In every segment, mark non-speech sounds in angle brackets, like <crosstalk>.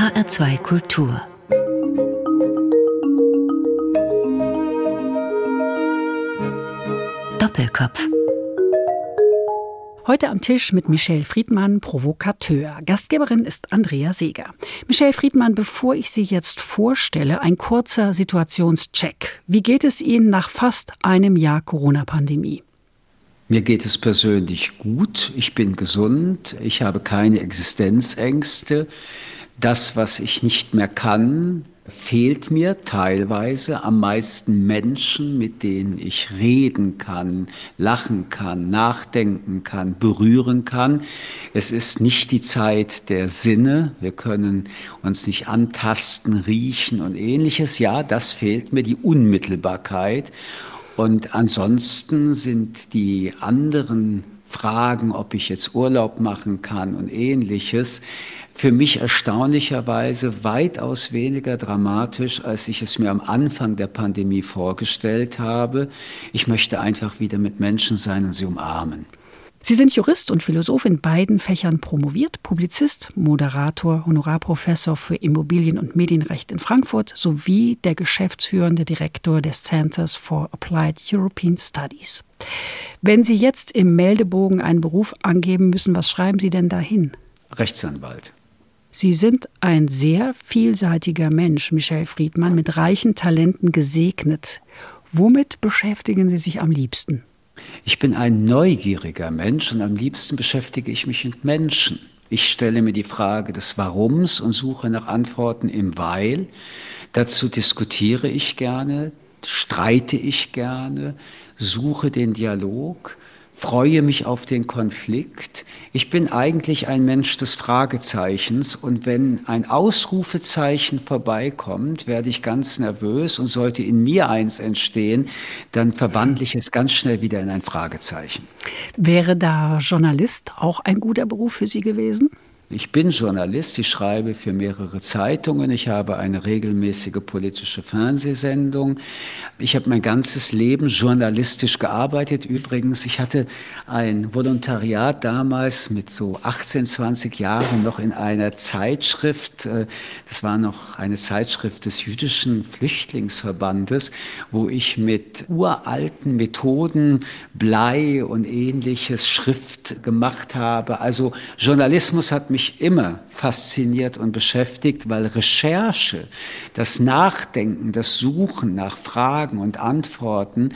HR2 Kultur Doppelkopf Heute am Tisch mit Michelle Friedmann, Provokateur. Gastgeberin ist Andrea Seeger. Michelle Friedmann, bevor ich Sie jetzt vorstelle, ein kurzer Situationscheck. Wie geht es Ihnen nach fast einem Jahr Corona-Pandemie? Mir geht es persönlich gut. Ich bin gesund. Ich habe keine Existenzängste. Das, was ich nicht mehr kann, fehlt mir teilweise am meisten Menschen, mit denen ich reden kann, lachen kann, nachdenken kann, berühren kann. Es ist nicht die Zeit der Sinne. Wir können uns nicht antasten, riechen und ähnliches. Ja, das fehlt mir, die Unmittelbarkeit. Und ansonsten sind die anderen Fragen, ob ich jetzt Urlaub machen kann und ähnliches, für mich erstaunlicherweise weitaus weniger dramatisch, als ich es mir am Anfang der Pandemie vorgestellt habe. Ich möchte einfach wieder mit Menschen sein und sie umarmen. Sie sind Jurist und Philosoph in beiden Fächern promoviert, Publizist, Moderator, Honorarprofessor für Immobilien- und Medienrecht in Frankfurt sowie der geschäftsführende Direktor des Centers for Applied European Studies. Wenn Sie jetzt im Meldebogen einen Beruf angeben müssen, was schreiben Sie denn dahin? Rechtsanwalt. Sie sind ein sehr vielseitiger Mensch, Michel Friedmann, mit reichen Talenten gesegnet. Womit beschäftigen Sie sich am liebsten? Ich bin ein neugieriger Mensch und am liebsten beschäftige ich mich mit Menschen. Ich stelle mir die Frage des Warums und suche nach Antworten im Weil. Dazu diskutiere ich gerne, streite ich gerne, suche den Dialog freue mich auf den Konflikt. Ich bin eigentlich ein Mensch des Fragezeichens und wenn ein Ausrufezeichen vorbeikommt, werde ich ganz nervös und sollte in mir eins entstehen, dann verwandle ich es ganz schnell wieder in ein Fragezeichen. Wäre da Journalist auch ein guter Beruf für Sie gewesen? Ich bin Journalist, ich schreibe für mehrere Zeitungen, ich habe eine regelmäßige politische Fernsehsendung. Ich habe mein ganzes Leben journalistisch gearbeitet. Übrigens, ich hatte ein Volontariat damals mit so 18, 20 Jahren noch in einer Zeitschrift, äh, das war noch eine Zeitschrift des jüdischen Flüchtlingsverbandes, wo ich mit uralten Methoden, Blei und ähnliches Schrift gemacht habe. Also Journalismus hat mich mich immer fasziniert und beschäftigt, weil Recherche, das Nachdenken, das Suchen nach Fragen und Antworten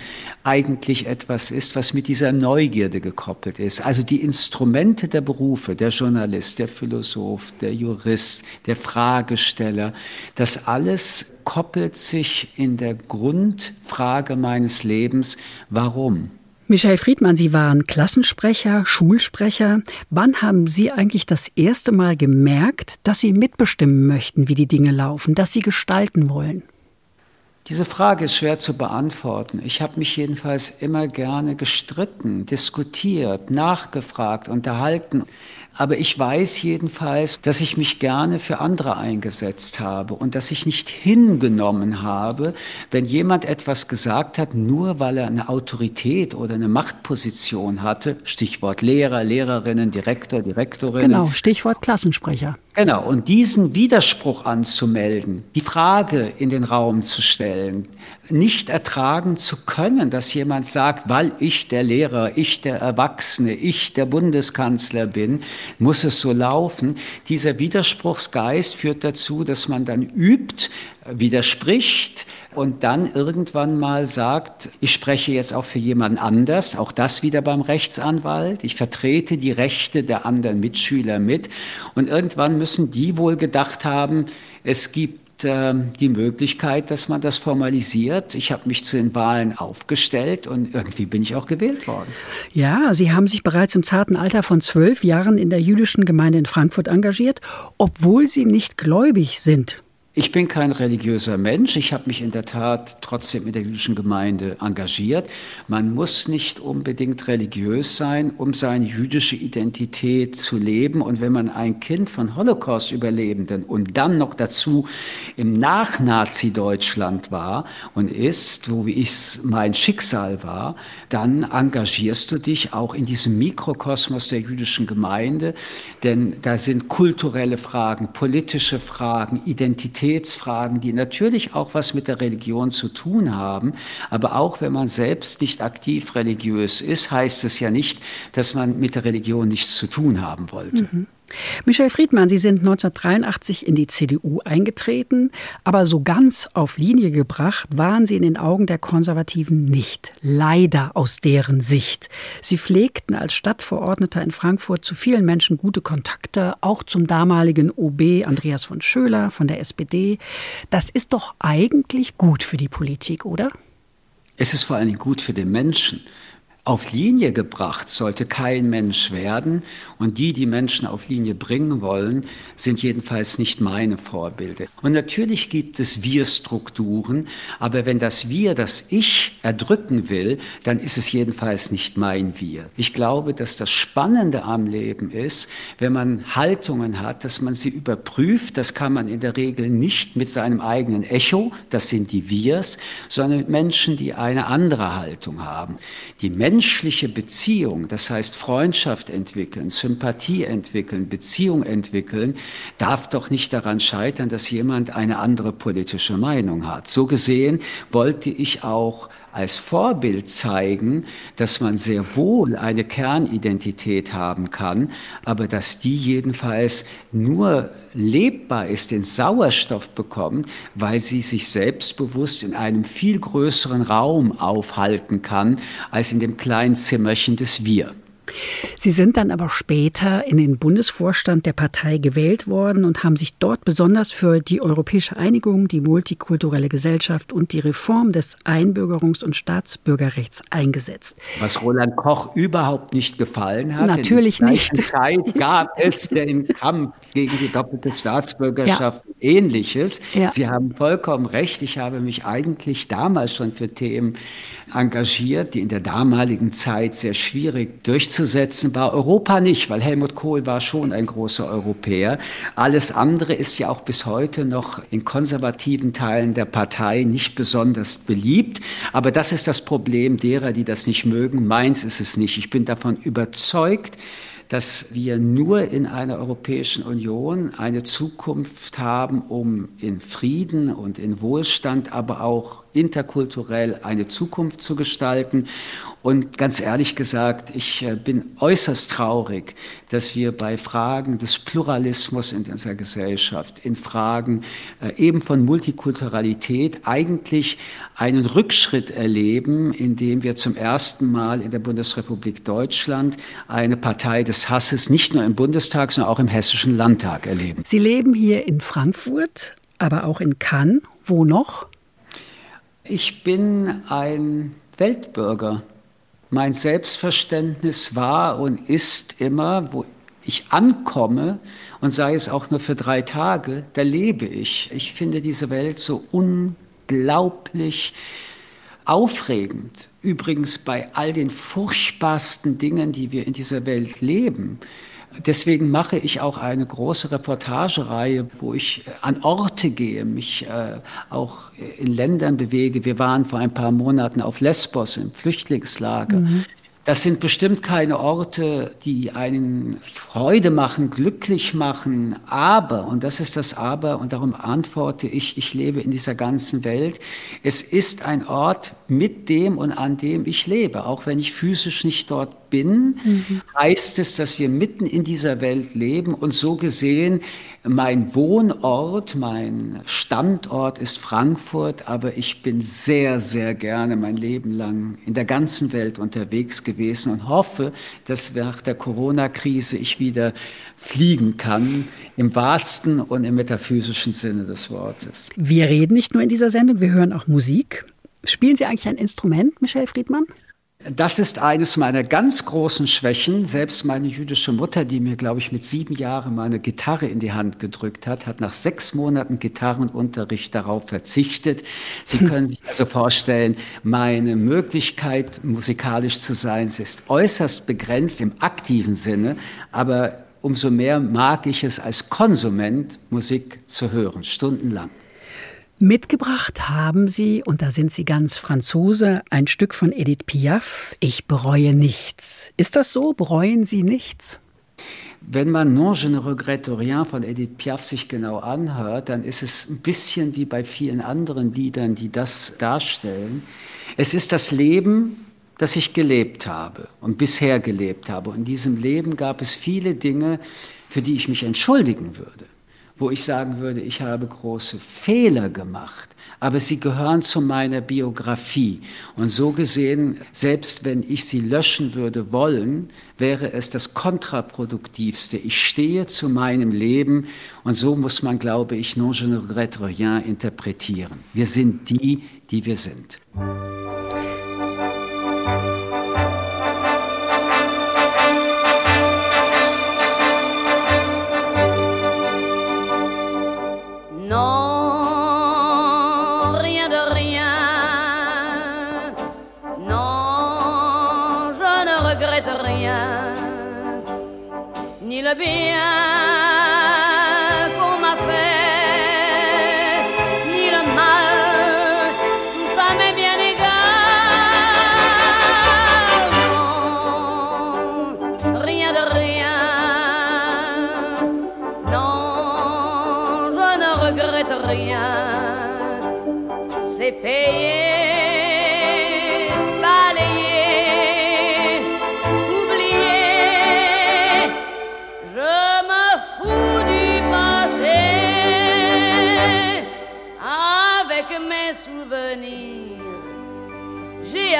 eigentlich etwas ist, was mit dieser Neugierde gekoppelt ist. Also die Instrumente der Berufe, der Journalist, der Philosoph, der Jurist, der Fragesteller, das alles koppelt sich in der Grundfrage meines Lebens, warum? Michael Friedmann, Sie waren Klassensprecher, Schulsprecher. Wann haben Sie eigentlich das erste Mal gemerkt, dass Sie mitbestimmen möchten, wie die Dinge laufen, dass Sie gestalten wollen? Diese Frage ist schwer zu beantworten. Ich habe mich jedenfalls immer gerne gestritten, diskutiert, nachgefragt, unterhalten. Aber ich weiß jedenfalls, dass ich mich gerne für andere eingesetzt habe und dass ich nicht hingenommen habe, wenn jemand etwas gesagt hat, nur weil er eine Autorität oder eine Machtposition hatte. Stichwort Lehrer, Lehrerinnen, Direktor, Direktorinnen. Genau, Stichwort Klassensprecher. Genau, und diesen Widerspruch anzumelden, die Frage in den Raum zu stellen, nicht ertragen zu können, dass jemand sagt, weil ich der Lehrer, ich der Erwachsene, ich der Bundeskanzler bin, muss es so laufen. Dieser Widerspruchsgeist führt dazu, dass man dann übt, widerspricht und dann irgendwann mal sagt, ich spreche jetzt auch für jemand anders, auch das wieder beim Rechtsanwalt, ich vertrete die Rechte der anderen Mitschüler mit und irgendwann müssen die wohl gedacht haben, es gibt ähm, die Möglichkeit, dass man das formalisiert. Ich habe mich zu den Wahlen aufgestellt und irgendwie bin ich auch gewählt worden. Ja, Sie haben sich bereits im zarten Alter von zwölf Jahren in der jüdischen Gemeinde in Frankfurt engagiert, obwohl Sie nicht gläubig sind. Ich bin kein religiöser Mensch. Ich habe mich in der Tat trotzdem in der jüdischen Gemeinde engagiert. Man muss nicht unbedingt religiös sein, um seine jüdische Identität zu leben. Und wenn man ein Kind von Holocaust-Überlebenden und dann noch dazu im Nach-Nazi-Deutschland war und ist, so wie es mein Schicksal war, dann engagierst du dich auch in diesem Mikrokosmos der jüdischen Gemeinde. Denn da sind kulturelle Fragen, politische Fragen, Identität Identitätsfragen, die natürlich auch was mit der Religion zu tun haben. Aber auch wenn man selbst nicht aktiv religiös ist, heißt es ja nicht, dass man mit der Religion nichts zu tun haben wollte. Mhm. Michel Friedmann, Sie sind 1983 in die CDU eingetreten, aber so ganz auf Linie gebracht waren Sie in den Augen der Konservativen nicht. Leider aus deren Sicht. Sie pflegten als Stadtverordneter in Frankfurt zu vielen Menschen gute Kontakte, auch zum damaligen OB Andreas von Schöler von der SPD. Das ist doch eigentlich gut für die Politik, oder? Es ist vor allen Dingen gut für den Menschen auf Linie gebracht sollte kein Mensch werden. Und die, die Menschen auf Linie bringen wollen, sind jedenfalls nicht meine Vorbilder. Und natürlich gibt es Wir-Strukturen, aber wenn das Wir, das Ich erdrücken will, dann ist es jedenfalls nicht mein Wir. Ich glaube, dass das Spannende am Leben ist, wenn man Haltungen hat, dass man sie überprüft. Das kann man in der Regel nicht mit seinem eigenen Echo, das sind die Wirs, sondern mit Menschen, die eine andere Haltung haben. Die Menschen menschliche Beziehung, das heißt Freundschaft entwickeln, Sympathie entwickeln, Beziehung entwickeln, darf doch nicht daran scheitern, dass jemand eine andere politische Meinung hat. So gesehen wollte ich auch als Vorbild zeigen, dass man sehr wohl eine Kernidentität haben kann, aber dass die jedenfalls nur lebbar ist, den Sauerstoff bekommt, weil sie sich selbstbewusst in einem viel größeren Raum aufhalten kann als in dem kleinen Zimmerchen des Wir. Sie sind dann aber später in den Bundesvorstand der Partei gewählt worden und haben sich dort besonders für die europäische Einigung, die multikulturelle Gesellschaft und die Reform des Einbürgerungs- und Staatsbürgerrechts eingesetzt. Was Roland Koch überhaupt nicht gefallen hat. Natürlich in nicht. Zeit <laughs> gab es den Kampf gegen die doppelte Staatsbürgerschaft ja. ähnliches. Ja. Sie haben vollkommen recht. Ich habe mich eigentlich damals schon für Themen engagiert, die in der damaligen Zeit sehr schwierig durchzusetzen war. Europa nicht, weil Helmut Kohl war schon ein großer Europäer. Alles andere ist ja auch bis heute noch in konservativen Teilen der Partei nicht besonders beliebt. Aber das ist das Problem derer, die das nicht mögen. Meins ist es nicht. Ich bin davon überzeugt, dass wir nur in einer Europäischen Union eine Zukunft haben, um in Frieden und in Wohlstand, aber auch interkulturell eine Zukunft zu gestalten. Und ganz ehrlich gesagt, ich äh, bin äußerst traurig, dass wir bei Fragen des Pluralismus in unserer Gesellschaft, in Fragen äh, eben von Multikulturalität eigentlich einen Rückschritt erleben, indem wir zum ersten Mal in der Bundesrepublik Deutschland eine Partei des Hasses nicht nur im Bundestag, sondern auch im Hessischen Landtag erleben. Sie leben hier in Frankfurt, aber auch in Cannes. Wo noch? Ich bin ein Weltbürger. Mein Selbstverständnis war und ist immer, wo ich ankomme und sei es auch nur für drei Tage, da lebe ich. Ich finde diese Welt so unglaublich aufregend. Übrigens bei all den furchtbarsten Dingen, die wir in dieser Welt leben. Deswegen mache ich auch eine große Reportagereihe, wo ich an Orte gehe, mich äh, auch in Ländern bewege. Wir waren vor ein paar Monaten auf Lesbos im Flüchtlingslager. Mhm. Das sind bestimmt keine Orte, die einen Freude machen, glücklich machen, aber, und das ist das Aber, und darum antworte ich, ich lebe in dieser ganzen Welt, es ist ein Ort mit dem und an dem ich lebe, auch wenn ich physisch nicht dort bin, mhm. heißt es, dass wir mitten in dieser Welt leben und so gesehen, mein Wohnort, mein Standort ist Frankfurt, aber ich bin sehr, sehr gerne mein Leben lang in der ganzen Welt unterwegs gewesen und hoffe, dass nach der Corona-Krise ich wieder fliegen kann, im wahrsten und im metaphysischen Sinne des Wortes. Wir reden nicht nur in dieser Sendung, wir hören auch Musik. Spielen Sie eigentlich ein Instrument, Michel Friedmann? Das ist eines meiner ganz großen Schwächen. Selbst meine jüdische Mutter, die mir, glaube ich, mit sieben Jahren meine Gitarre in die Hand gedrückt hat, hat nach sechs Monaten Gitarrenunterricht darauf verzichtet. Sie <laughs> können sich also vorstellen, meine Möglichkeit, musikalisch zu sein, ist äußerst begrenzt im aktiven Sinne, aber umso mehr mag ich es als Konsument, Musik zu hören, stundenlang. Mitgebracht haben Sie, und da sind Sie ganz Franzose, ein Stück von Edith Piaf, Ich bereue nichts. Ist das so? Bereuen Sie nichts? Wenn man Non je ne regrette rien von Edith Piaf sich genau anhört, dann ist es ein bisschen wie bei vielen anderen Liedern, die das darstellen. Es ist das Leben, das ich gelebt habe und bisher gelebt habe. Und in diesem Leben gab es viele Dinge, für die ich mich entschuldigen würde wo ich sagen würde, ich habe große Fehler gemacht, aber sie gehören zu meiner Biografie. Und so gesehen, selbst wenn ich sie löschen würde wollen, wäre es das kontraproduktivste. Ich stehe zu meinem Leben und so muss man, glaube ich, non je ne regrette rien interpretieren. Wir sind die, die wir sind. sabia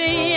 be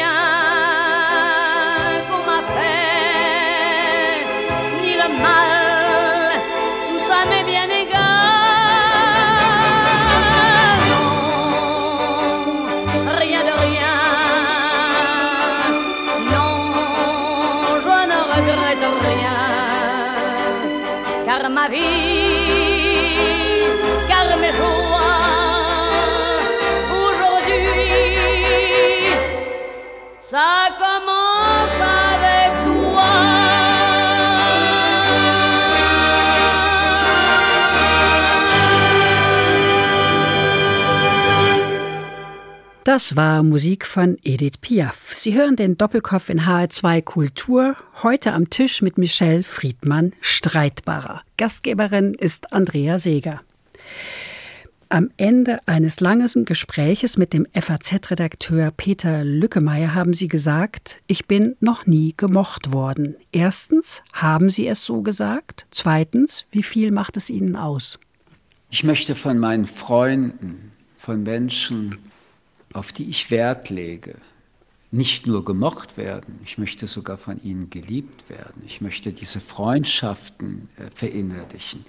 Das war Musik von Edith Piaf. Sie hören den Doppelkopf in HR2 Kultur. Heute am Tisch mit Michelle Friedmann Streitbarer. Gastgeberin ist Andrea Seeger. Am Ende eines langen Gespräches mit dem FAZ-Redakteur Peter Lückemeier haben Sie gesagt, ich bin noch nie gemocht worden. Erstens, haben Sie es so gesagt? Zweitens, wie viel macht es Ihnen aus? Ich möchte von meinen Freunden, von Menschen, auf die ich Wert lege, nicht nur gemocht werden, ich möchte sogar von ihnen geliebt werden. Ich möchte diese Freundschaften äh, verinnerlichen.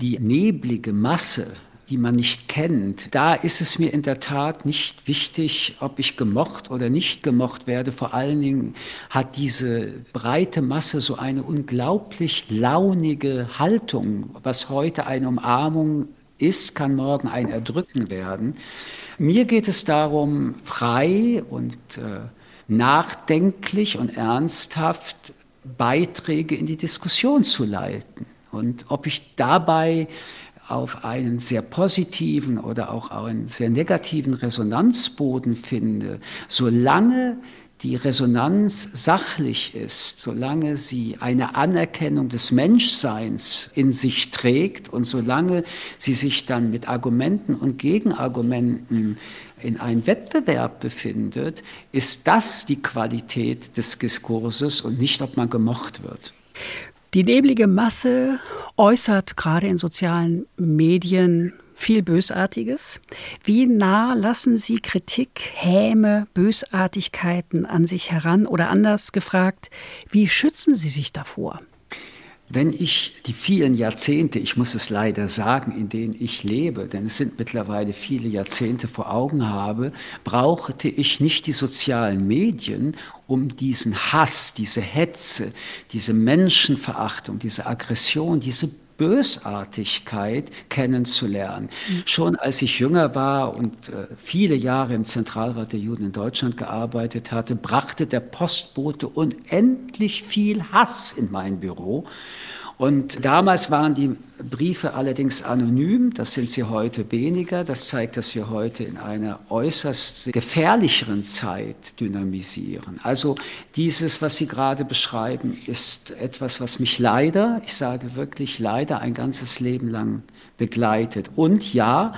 Die neblige Masse die man nicht kennt, da ist es mir in der Tat nicht wichtig, ob ich gemocht oder nicht gemocht werde. Vor allen Dingen hat diese breite Masse so eine unglaublich launige Haltung. Was heute eine Umarmung ist, kann morgen ein Erdrücken werden. Mir geht es darum, frei und äh, nachdenklich und ernsthaft Beiträge in die Diskussion zu leiten. Und ob ich dabei auf einen sehr positiven oder auch einen sehr negativen Resonanzboden finde, solange die Resonanz sachlich ist, solange sie eine Anerkennung des Menschseins in sich trägt und solange sie sich dann mit Argumenten und Gegenargumenten in einen Wettbewerb befindet, ist das die Qualität des Diskurses und nicht, ob man gemocht wird. Die neblige Masse äußert gerade in sozialen Medien viel Bösartiges. Wie nah lassen Sie Kritik, Häme, Bösartigkeiten an sich heran? Oder anders gefragt, wie schützen Sie sich davor? Wenn ich die vielen Jahrzehnte, ich muss es leider sagen, in denen ich lebe, denn es sind mittlerweile viele Jahrzehnte vor Augen habe, brauchte ich nicht die sozialen Medien, um diesen Hass, diese Hetze, diese Menschenverachtung, diese Aggression, diese Bösartigkeit kennenzulernen. Schon als ich jünger war und äh, viele Jahre im Zentralrat der Juden in Deutschland gearbeitet hatte, brachte der Postbote unendlich viel Hass in mein Büro. Und damals waren die Briefe allerdings anonym, das sind sie heute weniger. Das zeigt, dass wir heute in einer äußerst gefährlicheren Zeit dynamisieren. Also dieses, was Sie gerade beschreiben, ist etwas, was mich leider, ich sage wirklich leider, ein ganzes Leben lang begleitet. Und ja,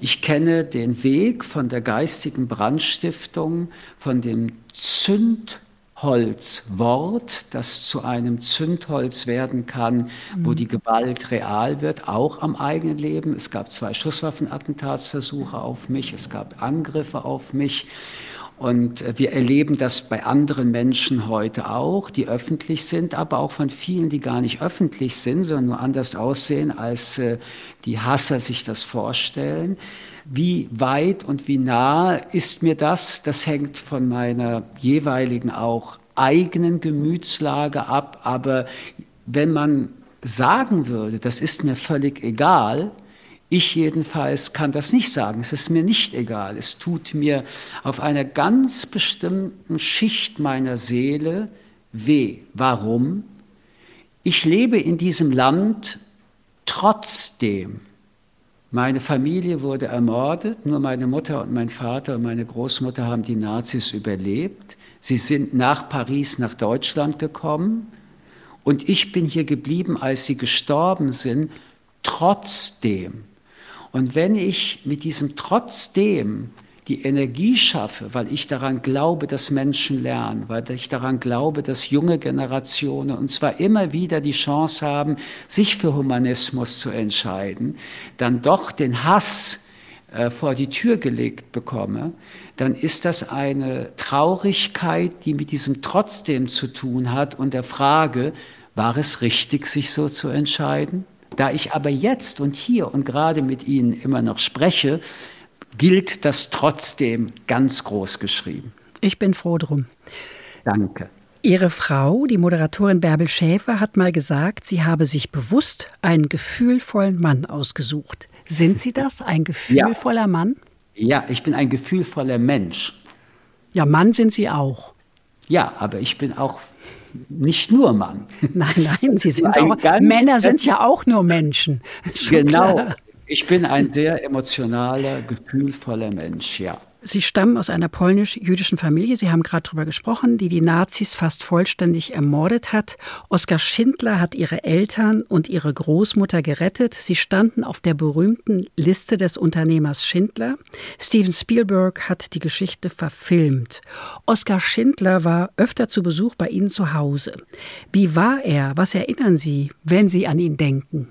ich kenne den Weg von der geistigen Brandstiftung, von dem Zünd Zündholzwort, das zu einem Zündholz werden kann, wo mhm. die Gewalt real wird, auch am eigenen Leben. Es gab zwei Schusswaffenattentatsversuche auf mich, es gab Angriffe auf mich. Und äh, wir erleben das bei anderen Menschen heute auch, die öffentlich sind, aber auch von vielen, die gar nicht öffentlich sind, sondern nur anders aussehen, als äh, die Hasser sich das vorstellen. Wie weit und wie nah ist mir das? Das hängt von meiner jeweiligen auch eigenen Gemütslage ab. Aber wenn man sagen würde, das ist mir völlig egal, ich jedenfalls kann das nicht sagen. Es ist mir nicht egal. Es tut mir auf einer ganz bestimmten Schicht meiner Seele weh. Warum? Ich lebe in diesem Land trotzdem. Meine Familie wurde ermordet, nur meine Mutter und mein Vater und meine Großmutter haben die Nazis überlebt. Sie sind nach Paris nach Deutschland gekommen und ich bin hier geblieben, als sie gestorben sind, trotzdem. Und wenn ich mit diesem trotzdem die Energie schaffe, weil ich daran glaube, dass Menschen lernen, weil ich daran glaube, dass junge Generationen und zwar immer wieder die Chance haben, sich für Humanismus zu entscheiden, dann doch den Hass äh, vor die Tür gelegt bekomme, dann ist das eine Traurigkeit, die mit diesem trotzdem zu tun hat und der Frage, war es richtig, sich so zu entscheiden? Da ich aber jetzt und hier und gerade mit Ihnen immer noch spreche, gilt das trotzdem ganz groß geschrieben. Ich bin froh drum. Danke. Ihre Frau, die Moderatorin Bärbel Schäfer, hat mal gesagt, sie habe sich bewusst einen gefühlvollen Mann ausgesucht. Sind Sie das, ein gefühlvoller ja. Mann? Ja, ich bin ein gefühlvoller Mensch. Ja, Mann sind Sie auch. Ja, aber ich bin auch nicht nur Mann. Nein, nein, Sie <laughs> sind auch. Männer sind ja auch nur Menschen. <laughs> Genau. Klar. Ich bin ein sehr emotionaler, gefühlvoller Mensch, ja. Sie stammen aus einer polnisch-jüdischen Familie, Sie haben gerade darüber gesprochen, die die Nazis fast vollständig ermordet hat. Oskar Schindler hat ihre Eltern und ihre Großmutter gerettet. Sie standen auf der berühmten Liste des Unternehmers Schindler. Steven Spielberg hat die Geschichte verfilmt. Oskar Schindler war öfter zu Besuch bei Ihnen zu Hause. Wie war er? Was erinnern Sie, wenn Sie an ihn denken?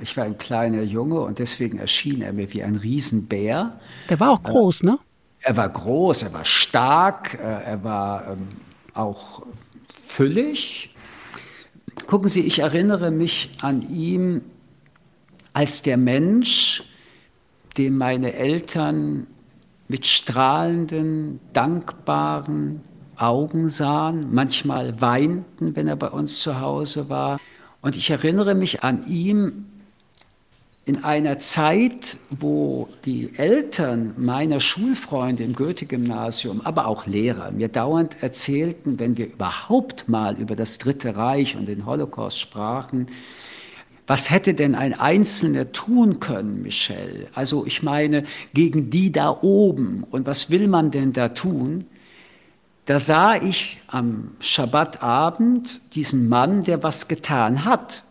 Ich war ein kleiner Junge und deswegen erschien er mir wie ein Riesenbär. Der war auch äh, groß, ne? Er war groß, er war stark, äh, er war ähm, auch füllig. Gucken Sie, ich erinnere mich an ihn als der Mensch, den meine Eltern mit strahlenden, dankbaren Augen sahen, manchmal weinten, wenn er bei uns zu Hause war. Und ich erinnere mich an ihn in einer Zeit, wo die Eltern meiner Schulfreunde im Goethe-Gymnasium, aber auch Lehrer, mir dauernd erzählten, wenn wir überhaupt mal über das Dritte Reich und den Holocaust sprachen, was hätte denn ein Einzelner tun können, Michel? Also ich meine, gegen die da oben. Und was will man denn da tun? da sah ich am Schabbatabend diesen Mann, der was getan hat.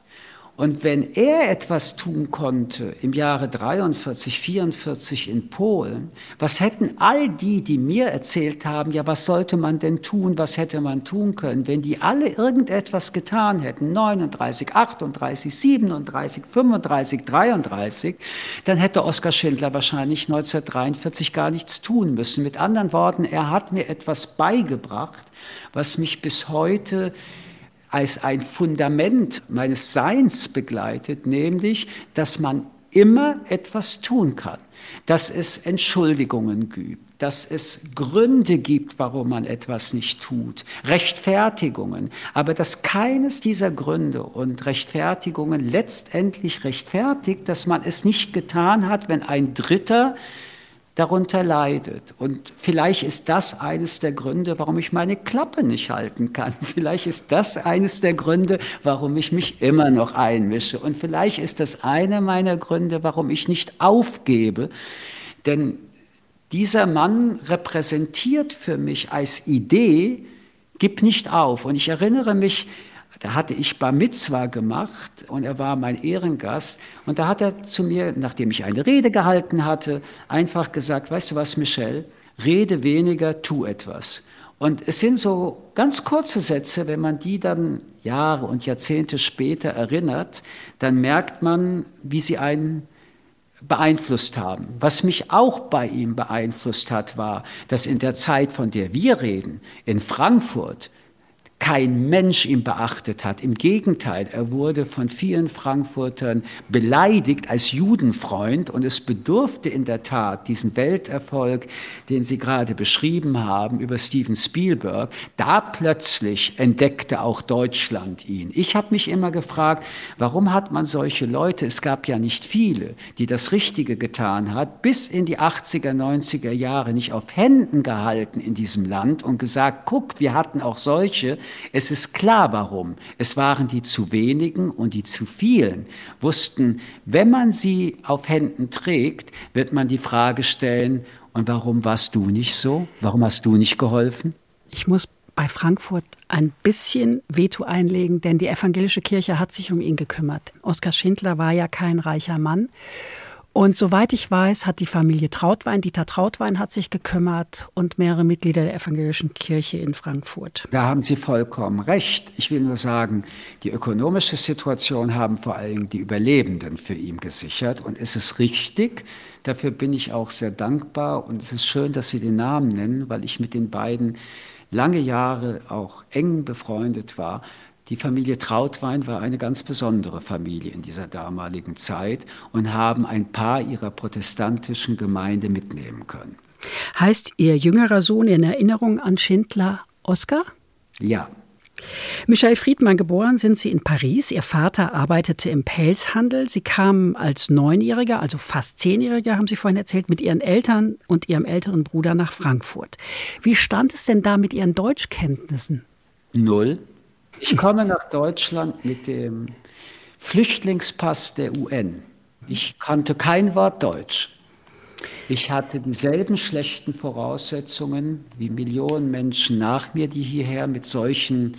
Und wenn er etwas tun konnte im Jahre 43, 44 in Polen, was hätten all die, die mir erzählt haben, ja, was sollte man denn tun, was hätte man tun können, wenn die alle irgendetwas getan hätten, 39, 38, 37, 35, 33, dann hätte Oskar Schindler wahrscheinlich 1943 gar nichts tun müssen. Mit anderen Worten, er hat mir etwas beigebracht, was mich bis heute als ein Fundament meines Seins begleitet, nämlich, dass man immer etwas tun kann, dass es Entschuldigungen gibt, dass es Gründe gibt, warum man etwas nicht tut, Rechtfertigungen, aber dass keines dieser Gründe und Rechtfertigungen letztendlich rechtfertigt, dass man es nicht getan hat, wenn ein Dritter darunter leidet. Und vielleicht ist das eines der Gründe, warum ich meine Klappe nicht halten kann. <laughs> Vielleicht ist das eines der Gründe, warum ich mich immer noch einmische. Und vielleicht ist das einer meiner Gründe, warum ich nicht aufgebe. Denn dieser Mann repräsentiert für mich als Idee, gib nicht auf. Und ich erinnere mich, da hatte ich Bar Mitzwa gemacht und er war mein Ehrengast. Und da hat er zu mir, nachdem ich eine Rede gehalten hatte, einfach gesagt, weißt du was, Michel, rede weniger, tu etwas. Und es sind so ganz kurze Sätze, wenn man die dann Jahre und Jahrzehnte später erinnert, dann merkt man, wie sie einen beeinflusst haben. Was mich auch bei ihm beeinflusst hat, war, dass in der Zeit, von der wir reden, in Frankfurt, kein Mensch ihn beachtet hat. Im Gegenteil, er wurde von vielen Frankfurtern beleidigt als Judenfreund und es bedurfte in der Tat diesen Welterfolg, den Sie gerade beschrieben haben über Steven Spielberg. Da plötzlich entdeckte auch Deutschland ihn. Ich habe mich immer gefragt, warum hat man solche Leute, es gab ja nicht viele, die das Richtige getan hat, bis in die 80er, 90er Jahre nicht auf Händen gehalten in diesem Land und gesagt, guckt, wir hatten auch solche, es ist klar, warum. Es waren die zu wenigen und die zu vielen wussten, wenn man sie auf Händen trägt, wird man die Frage stellen, und warum warst du nicht so? Warum hast du nicht geholfen? Ich muss bei Frankfurt ein bisschen Veto einlegen, denn die evangelische Kirche hat sich um ihn gekümmert. Oskar Schindler war ja kein reicher Mann und soweit ich weiß, hat die Familie Trautwein, Dieter Trautwein hat sich gekümmert und mehrere Mitglieder der evangelischen Kirche in Frankfurt. Da haben Sie vollkommen recht. Ich will nur sagen, die ökonomische Situation haben vor allem die Überlebenden für ihn gesichert. Und es ist richtig, dafür bin ich auch sehr dankbar. Und es ist schön, dass Sie den Namen nennen, weil ich mit den beiden lange Jahre auch eng befreundet war. Die Familie Trautwein war eine ganz besondere Familie in dieser damaligen Zeit und haben ein paar ihrer protestantischen Gemeinde mitnehmen können. Heißt Ihr jüngerer Sohn in Erinnerung an Schindler Oskar? Ja. Michael Friedmann geboren sind Sie in Paris. Ihr Vater arbeitete im Pelzhandel. Sie kamen als Neunjähriger, also fast Zehnjähriger, haben Sie vorhin erzählt, mit Ihren Eltern und Ihrem älteren Bruder nach Frankfurt. Wie stand es denn da mit Ihren Deutschkenntnissen? Null. Ich komme nach Deutschland mit dem Flüchtlingspass der UN. Ich kannte kein Wort Deutsch. Ich hatte dieselben schlechten Voraussetzungen wie Millionen Menschen nach mir, die hierher mit solchen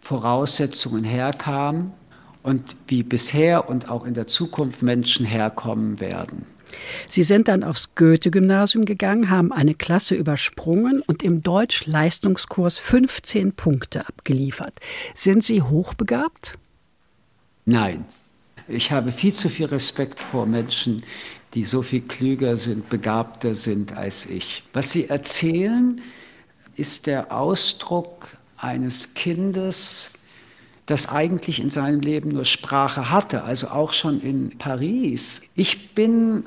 Voraussetzungen herkamen und wie bisher und auch in der Zukunft Menschen herkommen werden. Sie sind dann aufs Goethe-Gymnasium gegangen, haben eine Klasse übersprungen und im Deutsch-Leistungskurs 15 Punkte abgeliefert. Sind Sie hochbegabt? Nein. Ich habe viel zu viel Respekt vor Menschen, die so viel klüger sind, begabter sind als ich. Was sie erzählen, ist der Ausdruck eines Kindes, das eigentlich in seinem Leben nur Sprache hatte, also auch schon in Paris. Ich bin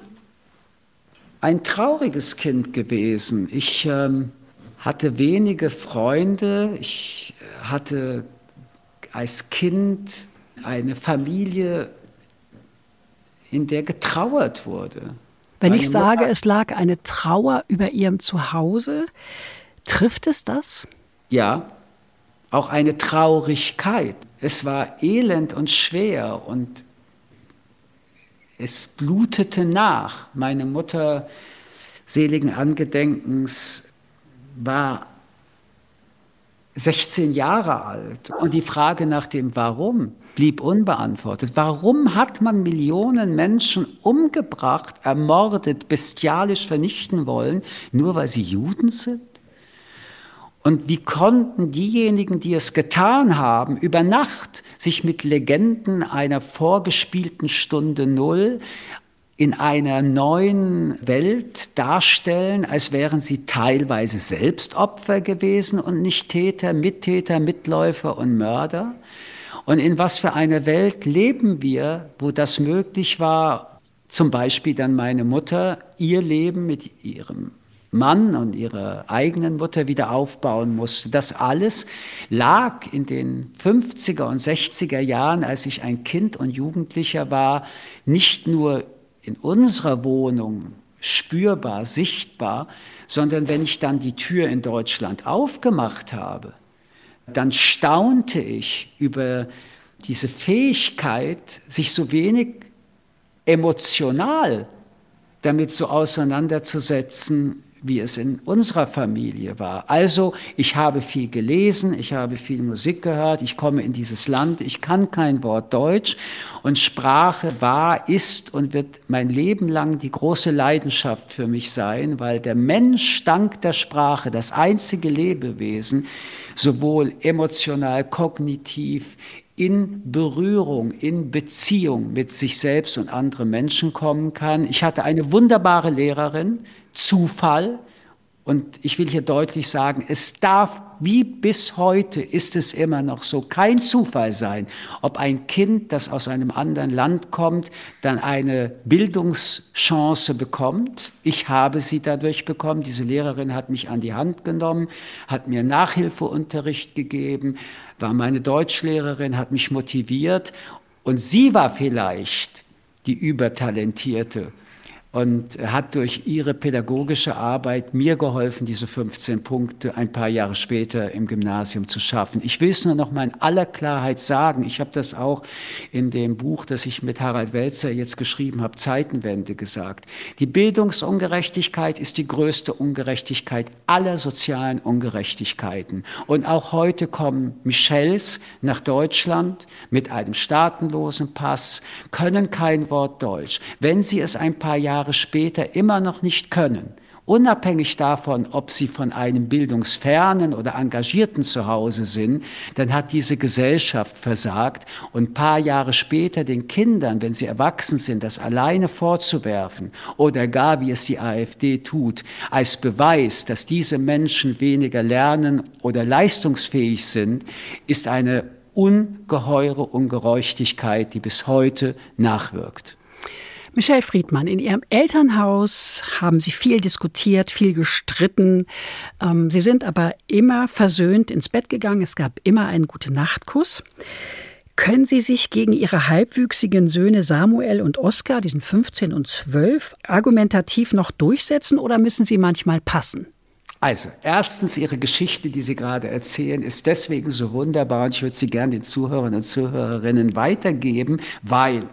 ein trauriges Kind gewesen. Ich ähm, hatte wenige Freunde. Ich äh, hatte als Kind eine Familie, in der getrauert wurde. Wenn Meine ich sage, Mutter, es lag eine Trauer über ihrem Zuhause, trifft es das? Ja, auch eine Traurigkeit. Es war elend und schwer und es blutete nach. Meine Mutter seligen Angedenkens war 16 Jahre alt. Und die Frage nach dem Warum blieb unbeantwortet. Warum hat man Millionen Menschen umgebracht, ermordet, bestialisch vernichten wollen, nur weil sie Juden sind? Und wie konnten diejenigen, die es getan haben, über Nacht sich mit Legenden einer vorgespielten Stunde Null in einer neuen Welt darstellen, als wären sie teilweise selbst Opfer gewesen und nicht Täter, Mittäter, Mitläufer und Mörder? Und in was für einer Welt leben wir, wo das möglich war, zum Beispiel dann meine Mutter ihr Leben mit ihrem Mann und ihrer eigenen Mutter wieder aufbauen musste. Das alles lag in den 50er und 60er Jahren, als ich ein Kind und Jugendlicher war, nicht nur in unserer Wohnung spürbar, sichtbar, sondern wenn ich dann die Tür in Deutschland aufgemacht habe, dann staunte ich über diese Fähigkeit, sich so wenig emotional damit so auseinanderzusetzen, wie es in unserer Familie war. Also ich habe viel gelesen, ich habe viel Musik gehört, ich komme in dieses Land, ich kann kein Wort Deutsch und Sprache war, ist und wird mein Leben lang die große Leidenschaft für mich sein, weil der Mensch dank der Sprache, das einzige Lebewesen, sowohl emotional, kognitiv, in Berührung, in Beziehung mit sich selbst und anderen Menschen kommen kann. Ich hatte eine wunderbare Lehrerin, Zufall, und ich will hier deutlich sagen, es darf, wie bis heute ist es immer noch so, kein Zufall sein, ob ein Kind, das aus einem anderen Land kommt, dann eine Bildungschance bekommt. Ich habe sie dadurch bekommen. Diese Lehrerin hat mich an die Hand genommen, hat mir Nachhilfeunterricht gegeben, war meine Deutschlehrerin, hat mich motiviert. Und sie war vielleicht die Übertalentierte und hat durch ihre pädagogische Arbeit mir geholfen, diese 15 Punkte ein paar Jahre später im Gymnasium zu schaffen. Ich will es nur noch mal in aller Klarheit sagen. Ich habe das auch in dem Buch, das ich mit Harald Welzer jetzt geschrieben habe, Zeitenwende gesagt. Die Bildungsungerechtigkeit ist die größte Ungerechtigkeit aller sozialen Ungerechtigkeiten. Und auch heute kommen Michels nach Deutschland mit einem staatenlosen Pass, können kein Wort Deutsch. Wenn sie es ein paar Jahre Jahre später immer noch nicht können, unabhängig davon, ob sie von einem bildungsfernen oder engagierten Zuhause sind, dann hat diese Gesellschaft versagt. Und ein paar Jahre später den Kindern, wenn sie erwachsen sind, das alleine vorzuwerfen oder gar, wie es die AfD tut, als Beweis, dass diese Menschen weniger lernen oder leistungsfähig sind, ist eine ungeheure Ungerechtigkeit, die bis heute nachwirkt. Michelle Friedmann, in Ihrem Elternhaus haben Sie viel diskutiert, viel gestritten. Ähm, Sie sind aber immer versöhnt ins Bett gegangen. Es gab immer einen Gute-Nacht-Kuss. Können Sie sich gegen Ihre halbwüchsigen Söhne Samuel und Oskar, die sind 15 und 12, argumentativ noch durchsetzen oder müssen Sie manchmal passen? Also, erstens, Ihre Geschichte, die Sie gerade erzählen, ist deswegen so wunderbar und ich würde sie gerne den Zuhörern und Zuhörerinnen weitergeben, weil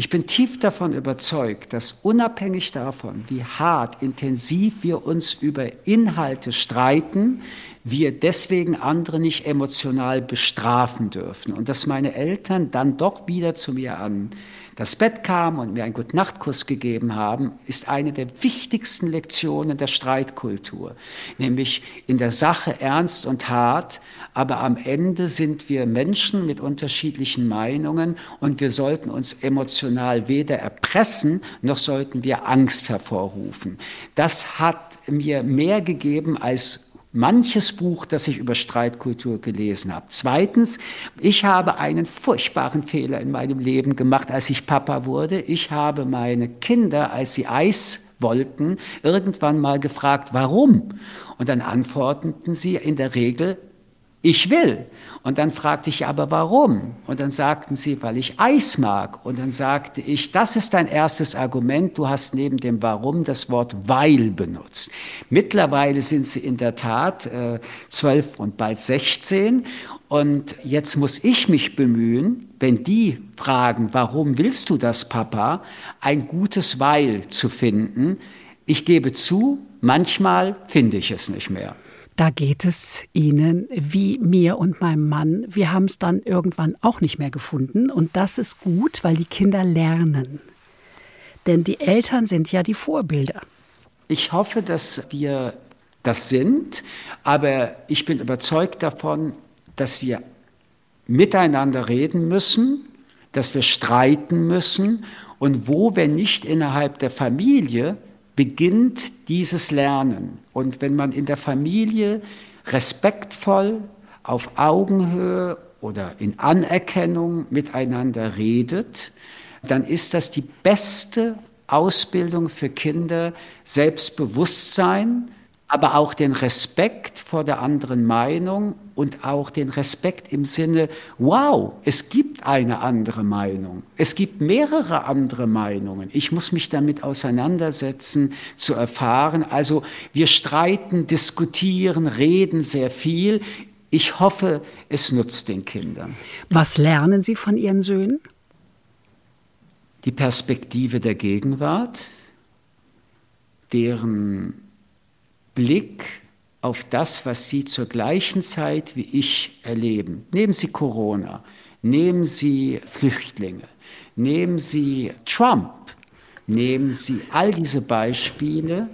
ich bin tief davon überzeugt, dass unabhängig davon, wie hart, intensiv wir uns über Inhalte streiten, wir deswegen andere nicht emotional bestrafen dürfen. Und dass meine Eltern dann doch wieder zu mir an das Bett kamen und mir einen Gute-Nacht-Kuss gegeben haben, ist eine der wichtigsten Lektionen der Streitkultur. Nämlich in der Sache ernst und hart, aber am Ende sind wir Menschen mit unterschiedlichen Meinungen und wir sollten uns emotional weder erpressen, noch sollten wir Angst hervorrufen. Das hat mir mehr gegeben als manches Buch, das ich über Streitkultur gelesen habe. Zweitens, ich habe einen furchtbaren Fehler in meinem Leben gemacht, als ich Papa wurde. Ich habe meine Kinder, als sie Eis wollten, irgendwann mal gefragt, warum? Und dann antworteten sie in der Regel, ich will. Und dann fragte ich aber warum? Und dann sagten sie, weil ich Eis mag. Und dann sagte ich, das ist dein erstes Argument. Du hast neben dem Warum das Wort weil benutzt. Mittlerweile sind sie in der Tat äh, zwölf äh, und bald 16. Und jetzt muss ich mich bemühen, wenn die fragen, warum willst du das, Papa, ein gutes Weil zu finden. Ich gebe zu, manchmal finde ich es nicht mehr. Da geht es Ihnen wie mir und meinem Mann. Wir haben es dann irgendwann auch nicht mehr gefunden. Und das ist gut, weil die Kinder lernen. Denn die Eltern sind ja die Vorbilder. Ich hoffe, dass wir das sind, aber ich bin überzeugt davon, dass wir miteinander reden müssen, dass wir streiten müssen und wo, wenn nicht innerhalb der Familie, beginnt dieses Lernen. Und wenn man in der Familie respektvoll, auf Augenhöhe oder in Anerkennung miteinander redet, dann ist das die beste Ausbildung für Kinder, Selbstbewusstsein, aber auch den Respekt vor der anderen Meinung und auch den Respekt im Sinne, wow, es gibt eine andere Meinung, es gibt mehrere andere Meinungen, ich muss mich damit auseinandersetzen, zu erfahren. Also wir streiten, diskutieren, reden sehr viel. Ich hoffe, es nutzt den Kindern. Was lernen Sie von Ihren Söhnen? Die Perspektive der Gegenwart, deren Blick auf das, was Sie zur gleichen Zeit wie ich erleben. Nehmen Sie Corona, nehmen Sie Flüchtlinge, nehmen Sie Trump, nehmen Sie all diese Beispiele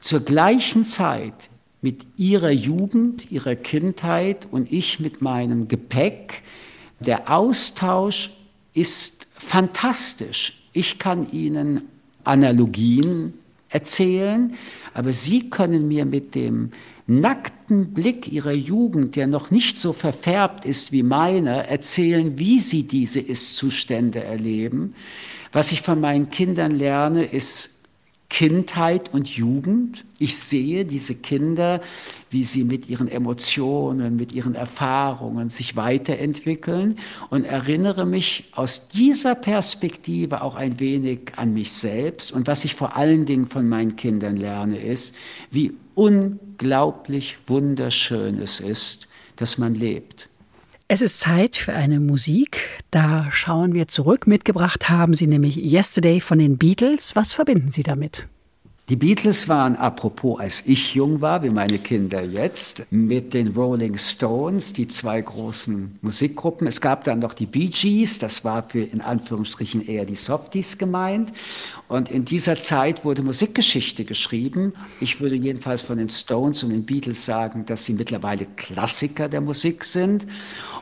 zur gleichen Zeit mit Ihrer Jugend, Ihrer Kindheit und ich mit meinem Gepäck. Der Austausch ist fantastisch. Ich kann Ihnen Analogien erzählen, aber Sie können mir mit dem nackten Blick Ihrer Jugend, der noch nicht so verfärbt ist wie meiner, erzählen, wie Sie diese Ist-Zustände erleben. Was ich von meinen Kindern lerne, ist Kindheit und Jugend. Ich sehe diese Kinder, wie sie mit ihren Emotionen, mit ihren Erfahrungen sich weiterentwickeln und erinnere mich aus dieser Perspektive auch ein wenig an mich selbst. Und was ich vor allen Dingen von meinen Kindern lerne, ist, wie unglaublich wunderschön es ist, dass man lebt. Es ist Zeit für eine Musik. Da schauen wir zurück. Mitgebracht haben Sie nämlich Yesterday von den Beatles. Was verbinden Sie damit? Die Beatles waren apropos, als ich jung war, wie meine Kinder jetzt, mit den Rolling Stones, die zwei großen Musikgruppen. Es gab dann noch die Bee Gees, das war für in Anführungsstrichen eher die Softies gemeint. Und in dieser Zeit wurde Musikgeschichte geschrieben. Ich würde jedenfalls von den Stones und den Beatles sagen, dass sie mittlerweile Klassiker der Musik sind.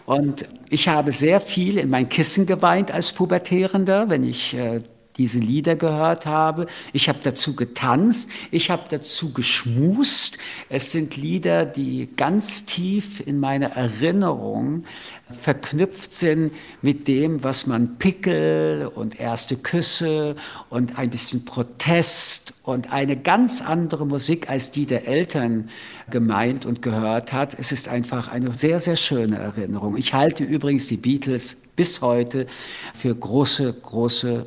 Und ich habe sehr viel in mein Kissen geweint als Pubertierender, wenn ich äh, diese Lieder gehört habe. Ich habe dazu getanzt, ich habe dazu geschmust. Es sind Lieder, die ganz tief in meiner Erinnerung verknüpft sind mit dem, was man Pickel und erste Küsse und ein bisschen Protest und eine ganz andere Musik als die der Eltern gemeint und gehört hat. Es ist einfach eine sehr, sehr schöne Erinnerung. Ich halte übrigens die Beatles bis heute für große, große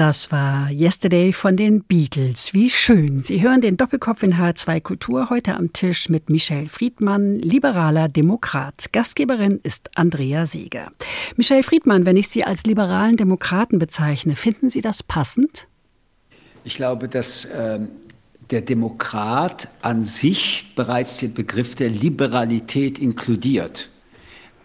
Das war Yesterday von den Beatles. Wie schön. Sie hören den Doppelkopf in H2 Kultur heute am Tisch mit Michelle Friedmann, liberaler Demokrat. Gastgeberin ist Andrea Seeger. Michelle Friedmann, wenn ich Sie als liberalen Demokraten bezeichne, finden Sie das passend? Ich glaube, dass äh, der Demokrat an sich bereits den Begriff der Liberalität inkludiert.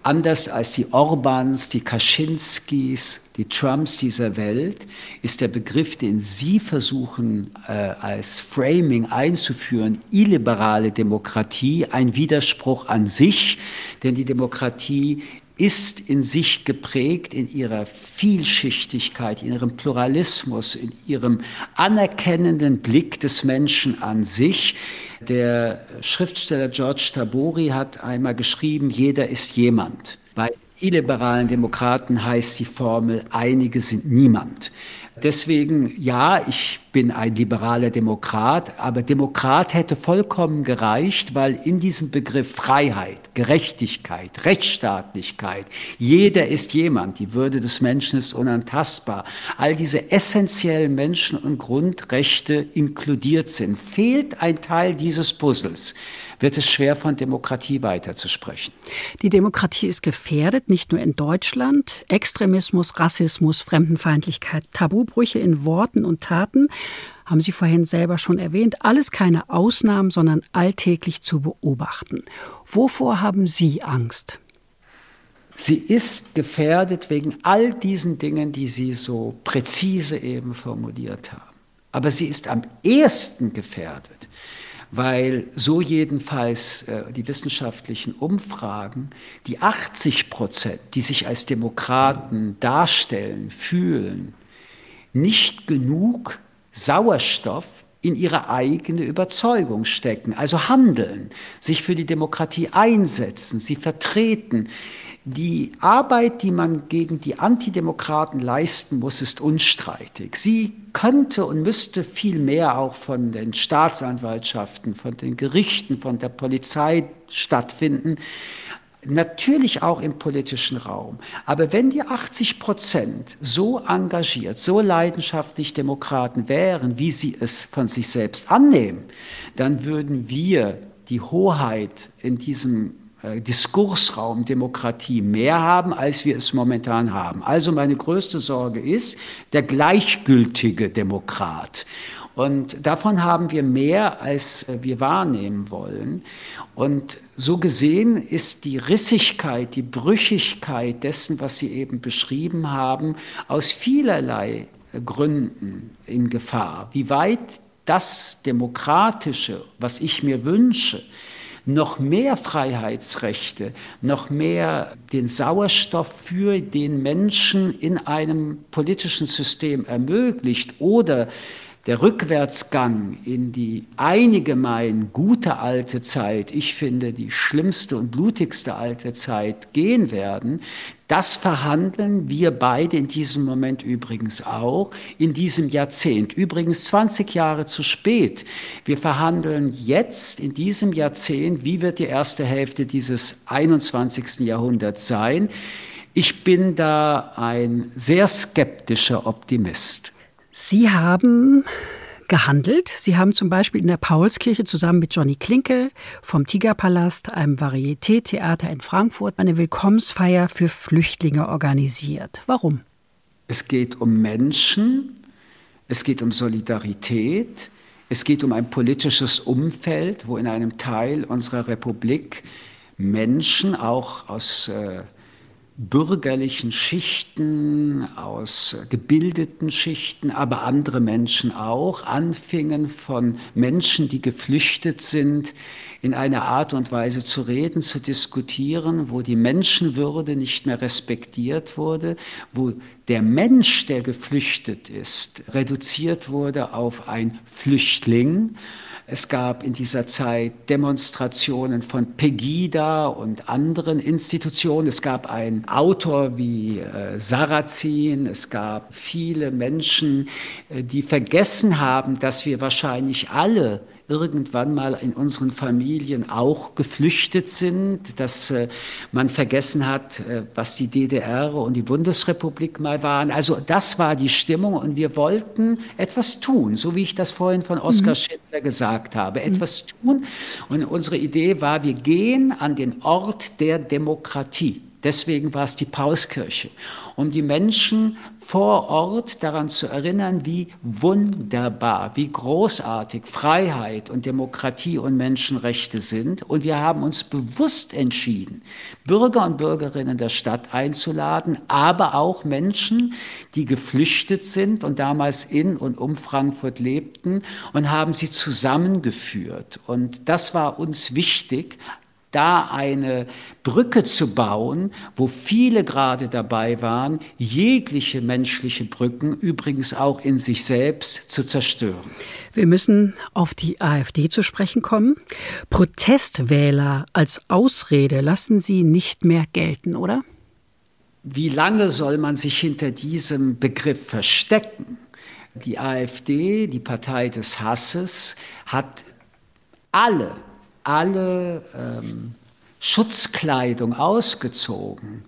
Anders als die Orbans, die Kaczynskis, die Trumps dieser Welt ist der Begriff, den Sie versuchen äh, als Framing einzuführen, illiberale Demokratie, ein Widerspruch an sich, denn die Demokratie ist in sich geprägt, in ihrer Vielschichtigkeit, in ihrem Pluralismus, in ihrem anerkennenden Blick des Menschen an sich. Der Schriftsteller George Tabori hat einmal geschrieben, jeder ist jemand. Bei illiberalen Demokraten heißt die Formel, einige sind niemand. Deswegen, ja, ich bin ein liberaler Demokrat, aber Demokrat hätte vollkommen gereicht, weil in diesem Begriff Freiheit, Gerechtigkeit, Rechtsstaatlichkeit, jeder ist jemand, die Würde des Menschen ist unantastbar, all diese essentiellen Menschen- und Grundrechte inkludiert sind. Fehlt ein Teil dieses Puzzles, wird es schwer, von Demokratie weiterzusprechen. Die Demokratie ist gefährdet, nicht nur in Deutschland. Extremismus, Rassismus, Fremdenfeindlichkeit, Tabubrüche in Worten und Taten haben Sie vorhin selber schon erwähnt, alles keine Ausnahmen, sondern alltäglich zu beobachten. Wovor haben Sie Angst? Sie ist gefährdet wegen all diesen Dingen, die Sie so präzise eben formuliert haben. Aber sie ist am ehesten gefährdet, weil so jedenfalls äh, die wissenschaftlichen Umfragen, die 80 Prozent, die sich als Demokraten darstellen, fühlen, nicht genug Sauerstoff in ihre eigene Überzeugung stecken, also handeln, sich für die Demokratie einsetzen, sie vertreten. Die Arbeit, die man gegen die Antidemokraten leisten muss, ist unstreitig. Sie könnte und müsste viel mehr auch von den Staatsanwaltschaften, von den Gerichten, von der Polizei stattfinden natürlich auch im politischen Raum. Aber wenn die 80 Prozent so engagiert, so leidenschaftlich Demokraten wären, wie sie es von sich selbst annehmen, dann würden wir die Hoheit in diesem Diskursraum Demokratie mehr haben, als wir es momentan haben. Also meine größte Sorge ist der gleichgültige Demokrat. Und davon haben wir mehr, als wir wahrnehmen wollen. Und so gesehen ist die Rissigkeit, die Brüchigkeit dessen, was Sie eben beschrieben haben, aus vielerlei Gründen in Gefahr. Wie weit das Demokratische, was ich mir wünsche, noch mehr Freiheitsrechte, noch mehr den Sauerstoff für den Menschen in einem politischen System ermöglicht oder der Rückwärtsgang in die einigemein gute alte Zeit, ich finde die schlimmste und blutigste alte Zeit gehen werden, das verhandeln wir beide in diesem Moment übrigens auch, in diesem Jahrzehnt. Übrigens 20 Jahre zu spät. Wir verhandeln jetzt in diesem Jahrzehnt, wie wird die erste Hälfte dieses 21. Jahrhunderts sein. Ich bin da ein sehr skeptischer Optimist. Sie haben gehandelt. Sie haben zum Beispiel in der Paulskirche zusammen mit Johnny Klinke vom Tigerpalast, einem Varieté-Theater in Frankfurt, eine Willkommensfeier für Flüchtlinge organisiert. Warum? Es geht um Menschen, es geht um Solidarität, es geht um ein politisches Umfeld, wo in einem Teil unserer Republik Menschen auch aus äh, bürgerlichen Schichten, aus gebildeten Schichten, aber andere Menschen auch, anfingen von Menschen, die geflüchtet sind, in einer Art und Weise zu reden, zu diskutieren, wo die Menschenwürde nicht mehr respektiert wurde, wo der Mensch, der geflüchtet ist, reduziert wurde auf ein Flüchtling, Es gab in dieser Zeit Demonstrationen von Pegida und anderen Institutionen. Es gab einen Autor wie äh, Sarrazin. Es gab viele Menschen, äh, die vergessen haben, dass wir wahrscheinlich alle irgendwann mal in unseren Familien auch geflüchtet sind, dass äh, man vergessen hat, äh, was die DDR und die Bundesrepublik mal waren. Also das war die Stimmung und wir wollten etwas tun, so wie ich das vorhin von Oskar mhm. Schindler gesagt habe, mhm. etwas tun. Und unsere Idee war, wir gehen an den Ort der Demokratie. Deswegen war es die Pauskirche, um die Menschen vor Ort daran zu erinnern, wie wunderbar, wie großartig Freiheit und Demokratie und Menschenrechte sind. Und wir haben uns bewusst entschieden, Bürger und Bürgerinnen der Stadt einzuladen, aber auch Menschen, die geflüchtet sind und damals in und um Frankfurt lebten und haben sie zusammengeführt. Und das war uns wichtig, da eine Brücke zu bauen, wo viele gerade dabei waren, jegliche menschliche Brücken übrigens auch in sich selbst zu zerstören. Wir müssen auf die AfD zu sprechen kommen. Protestwähler als Ausrede lassen Sie nicht mehr gelten, oder? Wie lange soll man sich hinter diesem Begriff verstecken? Die AfD, die Partei des Hasses, hat alle alle ähm, Schutzkleidung ausgezogen.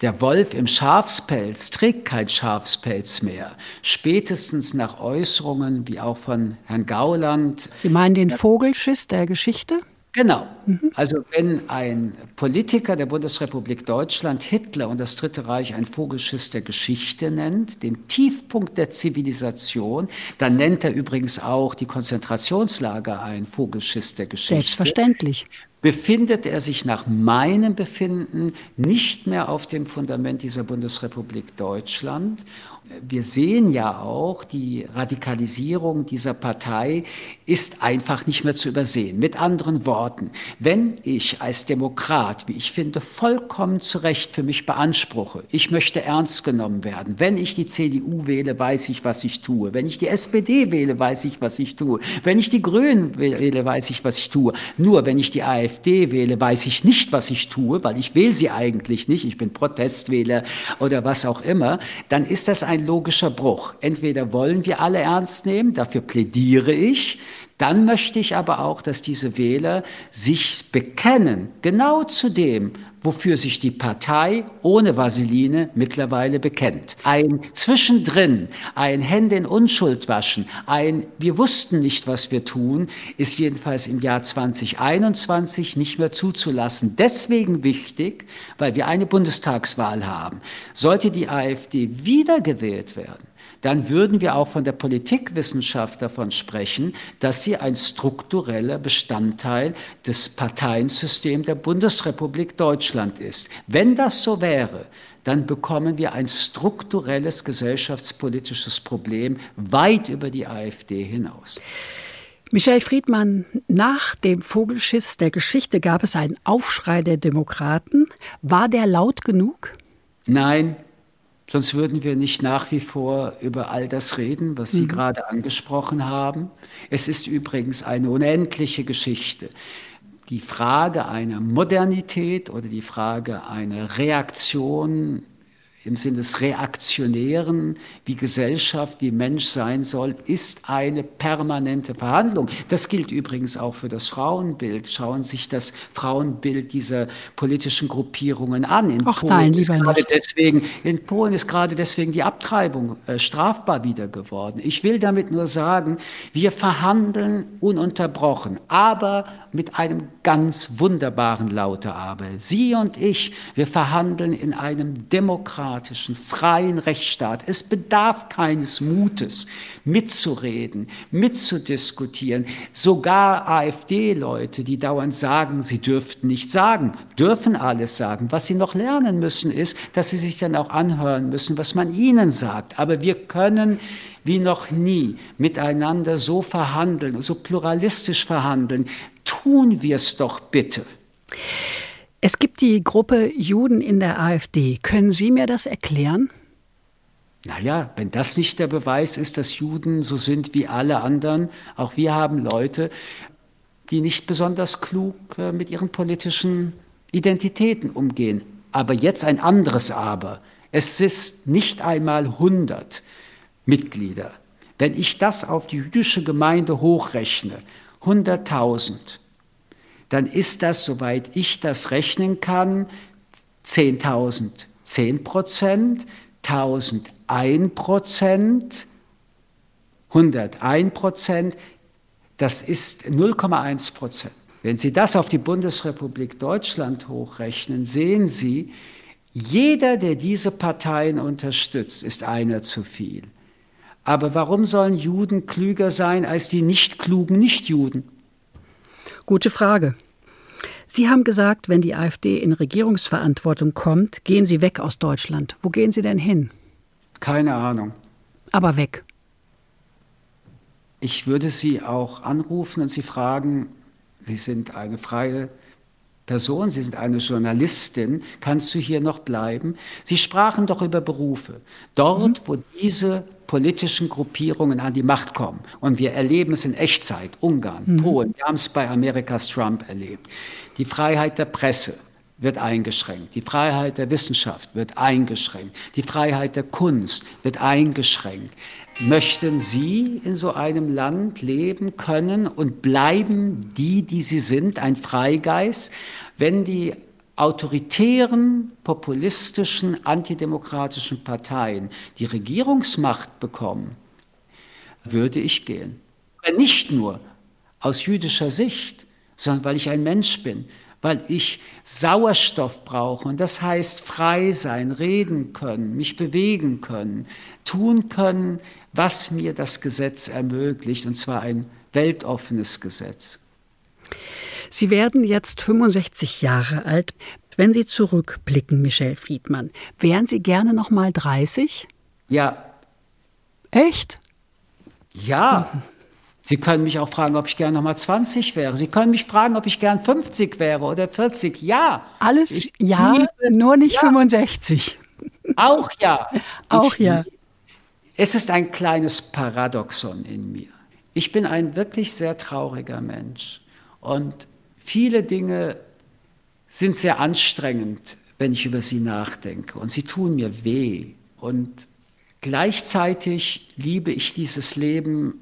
Der Wolf im Schafspelz trägt kein Schafspelz mehr. Spätestens nach Äußerungen wie auch von Herrn Gauland. Sie meinen den Vogelschiss der Geschichte? Genau. Mhm. Also wenn ein Politiker der Bundesrepublik Deutschland Hitler und das Dritte Reich ein Vogelschiss der Geschichte nennt, den Tiefpunkt der Zivilisation, dann nennt er übrigens auch die Konzentrationslager ein Vogelschiss der Geschichte. Selbstverständlich. Befindet er sich nach meinem Befinden nicht mehr auf dem Fundament dieser Bundesrepublik Deutschland wir sehen ja auch, die Radikalisierung dieser Partei ist einfach nicht mehr zu übersehen. Mit anderen Worten, wenn ich als Demokrat, wie ich finde, vollkommen zu Recht für mich beanspruche, ich möchte ernst genommen werden. Wenn ich die CDU wähle, weiß ich, was ich tue. Wenn ich die SPD wähle, weiß ich, was ich tue. Wenn ich die Grünen wähle, weiß ich, was ich tue. Nur wenn ich die AfD wähle, weiß ich nicht, was ich tue, weil ich wähle sie eigentlich nicht. Ich bin Protestwähler oder was auch immer. Dann ist das ein logischer Bruch. Entweder wollen wir alle ernst nehmen, dafür plädiere ich, dann möchte ich aber auch, dass diese Wähler sich bekennen, genau zu dem, wofür sich die Partei ohne Vaseline mittlerweile bekennt. Ein Zwischendrin, ein Hände in Unschuld waschen, ein Wir wussten nicht, was wir tun, ist jedenfalls im Jahr 2021 nicht mehr zuzulassen. Deswegen wichtig, weil wir eine Bundestagswahl haben. Sollte die AfD wiedergewählt werden, dann würden wir auch von der Politikwissenschaft davon sprechen, dass sie ein struktureller Bestandteil des Parteiensystems der Bundesrepublik Deutschland ist. Wenn das so wäre, dann bekommen wir ein strukturelles gesellschaftspolitisches Problem weit über die AfD hinaus. Michael Friedmann, nach dem Vogelschiss der Geschichte gab es einen Aufschrei der Demokraten. War der laut genug? Nein, Sonst würden wir nicht nach wie vor über all das reden, was Sie mhm. gerade angesprochen haben. Es ist übrigens eine unendliche Geschichte. Die Frage einer Modernität oder die Frage einer Reaktion im Sinne des Reaktionären, wie Gesellschaft, wie Mensch sein soll, ist eine permanente Verhandlung. Das gilt übrigens auch für das Frauenbild. Schauen Sie sich das Frauenbild dieser politischen Gruppierungen an. In, Polen, nein, ist gerade deswegen, in Polen ist gerade deswegen die Abtreibung äh, strafbar wieder geworden. Ich will damit nur sagen, wir verhandeln ununterbrochen, aber mit einem ganz wunderbaren Laute aber. Sie und ich, wir verhandeln in einem demokratischen, freien Rechtsstaat. Es bedarf keines Mutes, mitzureden, mitzudiskutieren. Sogar AfD-Leute, die dauernd sagen, sie dürften nicht sagen, dürfen alles sagen. Was sie noch lernen müssen, ist, dass sie sich dann auch anhören müssen, was man ihnen sagt. Aber wir können wie noch nie miteinander so verhandeln, so pluralistisch verhandeln. Tun wir es doch bitte. Es gibt die Gruppe Juden in der AfD. Können Sie mir das erklären? Naja, wenn das nicht der Beweis ist, dass Juden so sind wie alle anderen, auch wir haben Leute, die nicht besonders klug äh, mit ihren politischen Identitäten umgehen. Aber jetzt ein anderes Aber. Es ist nicht einmal 100 Mitglieder. Wenn ich das auf die jüdische Gemeinde hochrechne, 100.000, dann ist das, soweit ich das rechnen kann, 10.000 10 Prozent, 1.000 1 Prozent, 101 Prozent, das ist 0,1 Prozent. Wenn Sie das auf die Bundesrepublik Deutschland hochrechnen, sehen Sie, jeder, der diese Parteien unterstützt, ist einer zu viel. Aber warum sollen Juden klüger sein als die nicht klugen Nichtjuden? Gute Frage. Sie haben gesagt, wenn die AfD in Regierungsverantwortung kommt, gehen Sie weg aus Deutschland. Wo gehen Sie denn hin? Keine Ahnung. Aber weg. Ich würde Sie auch anrufen und Sie fragen, Sie sind eine freie Person, Sie sind eine Journalistin, kannst du hier noch bleiben? Sie sprachen doch über Berufe. Dort, mhm. wo diese politischen Gruppierungen an die Macht kommen, und wir erleben es in Echtzeit, Ungarn, mhm. Polen, wir haben es bei Amerikas Trump erlebt, die Freiheit der Presse, wird eingeschränkt. Die Freiheit der Wissenschaft wird eingeschränkt. Die Freiheit der Kunst wird eingeschränkt. Möchten Sie in so einem Land leben können und bleiben die, die Sie sind, ein Freigeist, wenn die autoritären, populistischen, antidemokratischen Parteien die Regierungsmacht bekommen, würde ich gehen. Nicht nur aus jüdischer Sicht, sondern weil ich ein Mensch bin, weil ich Sauerstoff brauche. Und das heißt frei sein, reden können, mich bewegen können, tun können, was mir das Gesetz ermöglicht, und zwar ein weltoffenes Gesetz. Sie werden jetzt 65 Jahre alt. Wenn Sie zurückblicken, Michel Friedmann, wären Sie gerne noch mal 30? Ja. Echt? Ja. Sie können mich auch fragen, ob ich gern nochmal 20 wäre. Sie können mich fragen, ob ich gern 50 wäre oder 40. Ja. Alles ich ja, liebe, nur nicht ja. 65. Auch ja. <laughs> Auch ich, ja. Es ist ein kleines Paradoxon in mir. Ich bin ein wirklich sehr trauriger Mensch und viele Dinge sind sehr anstrengend, wenn ich über sie nachdenke und sie tun mir weh und gleichzeitig liebe ich dieses Leben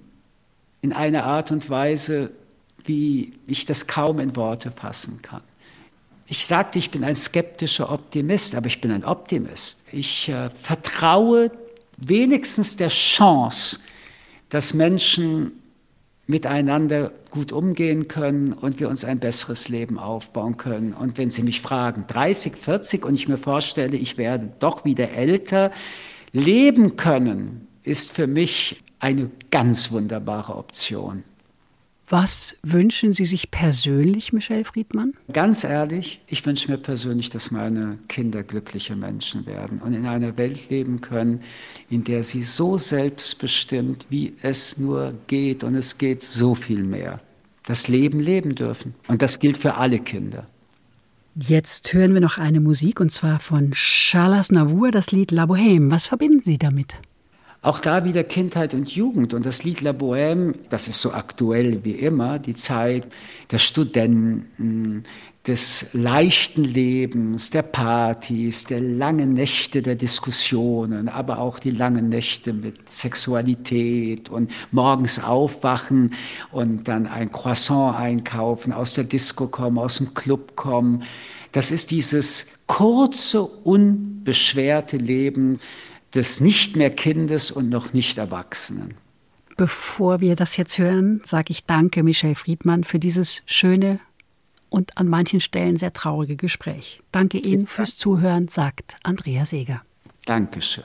in einer Art und Weise, wie ich das kaum in Worte fassen kann. Ich sagte, ich bin ein skeptischer Optimist, aber ich bin ein Optimist. Ich äh, vertraue wenigstens der Chance, dass Menschen miteinander gut umgehen können und wir uns ein besseres Leben aufbauen können. Und wenn Sie mich fragen, 30, 40 und ich mir vorstelle, ich werde doch wieder älter, leben können, ist für mich eine ganz wunderbare Option. Was wünschen Sie sich persönlich, Michel Friedmann? Ganz ehrlich, ich wünsche mir persönlich, dass meine Kinder glückliche Menschen werden und in einer Welt leben können, in der sie so selbstbestimmt, wie es nur geht, und es geht so viel mehr, das Leben leben dürfen. Und das gilt für alle Kinder. Jetzt hören wir noch eine Musik, und zwar von Charles Navour, das Lied La Bohème. Was verbinden Sie damit? Auch da wieder Kindheit und Jugend. Und das Lied La Bohème, das ist so aktuell wie immer, die Zeit der Studenten, des leichten Lebens, der Partys, der langen Nächte der Diskussionen, aber auch die langen Nächte mit Sexualität und morgens aufwachen und dann ein Croissant einkaufen, aus der Disco kommen, aus dem Club kommen. Das ist dieses kurze, unbeschwerte Leben, des nicht mehr Kindes und noch nicht Erwachsenen. Bevor wir das jetzt hören, sage ich danke, Michel Friedmann, für dieses schöne und an manchen Stellen sehr traurige Gespräch. Danke Ihnen fürs Zuhören, sagt Andrea Seeger. Dankeschön.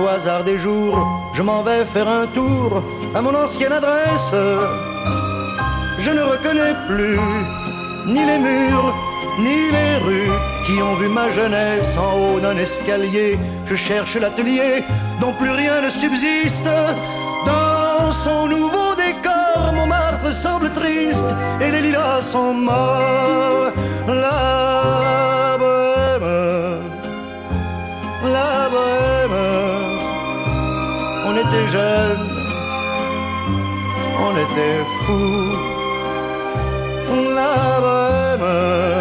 Au hasard des jours, je m'en vais faire un tour à mon ancienne adresse, je ne reconnais plus ni les murs, ni les rues qui ont vu ma jeunesse en haut d'un escalier. Je cherche l'atelier dont plus rien ne subsiste. Dans son nouveau décor, Montmartre semble triste et les lilas sont morts. Était jeunes, on était fous. La bohème.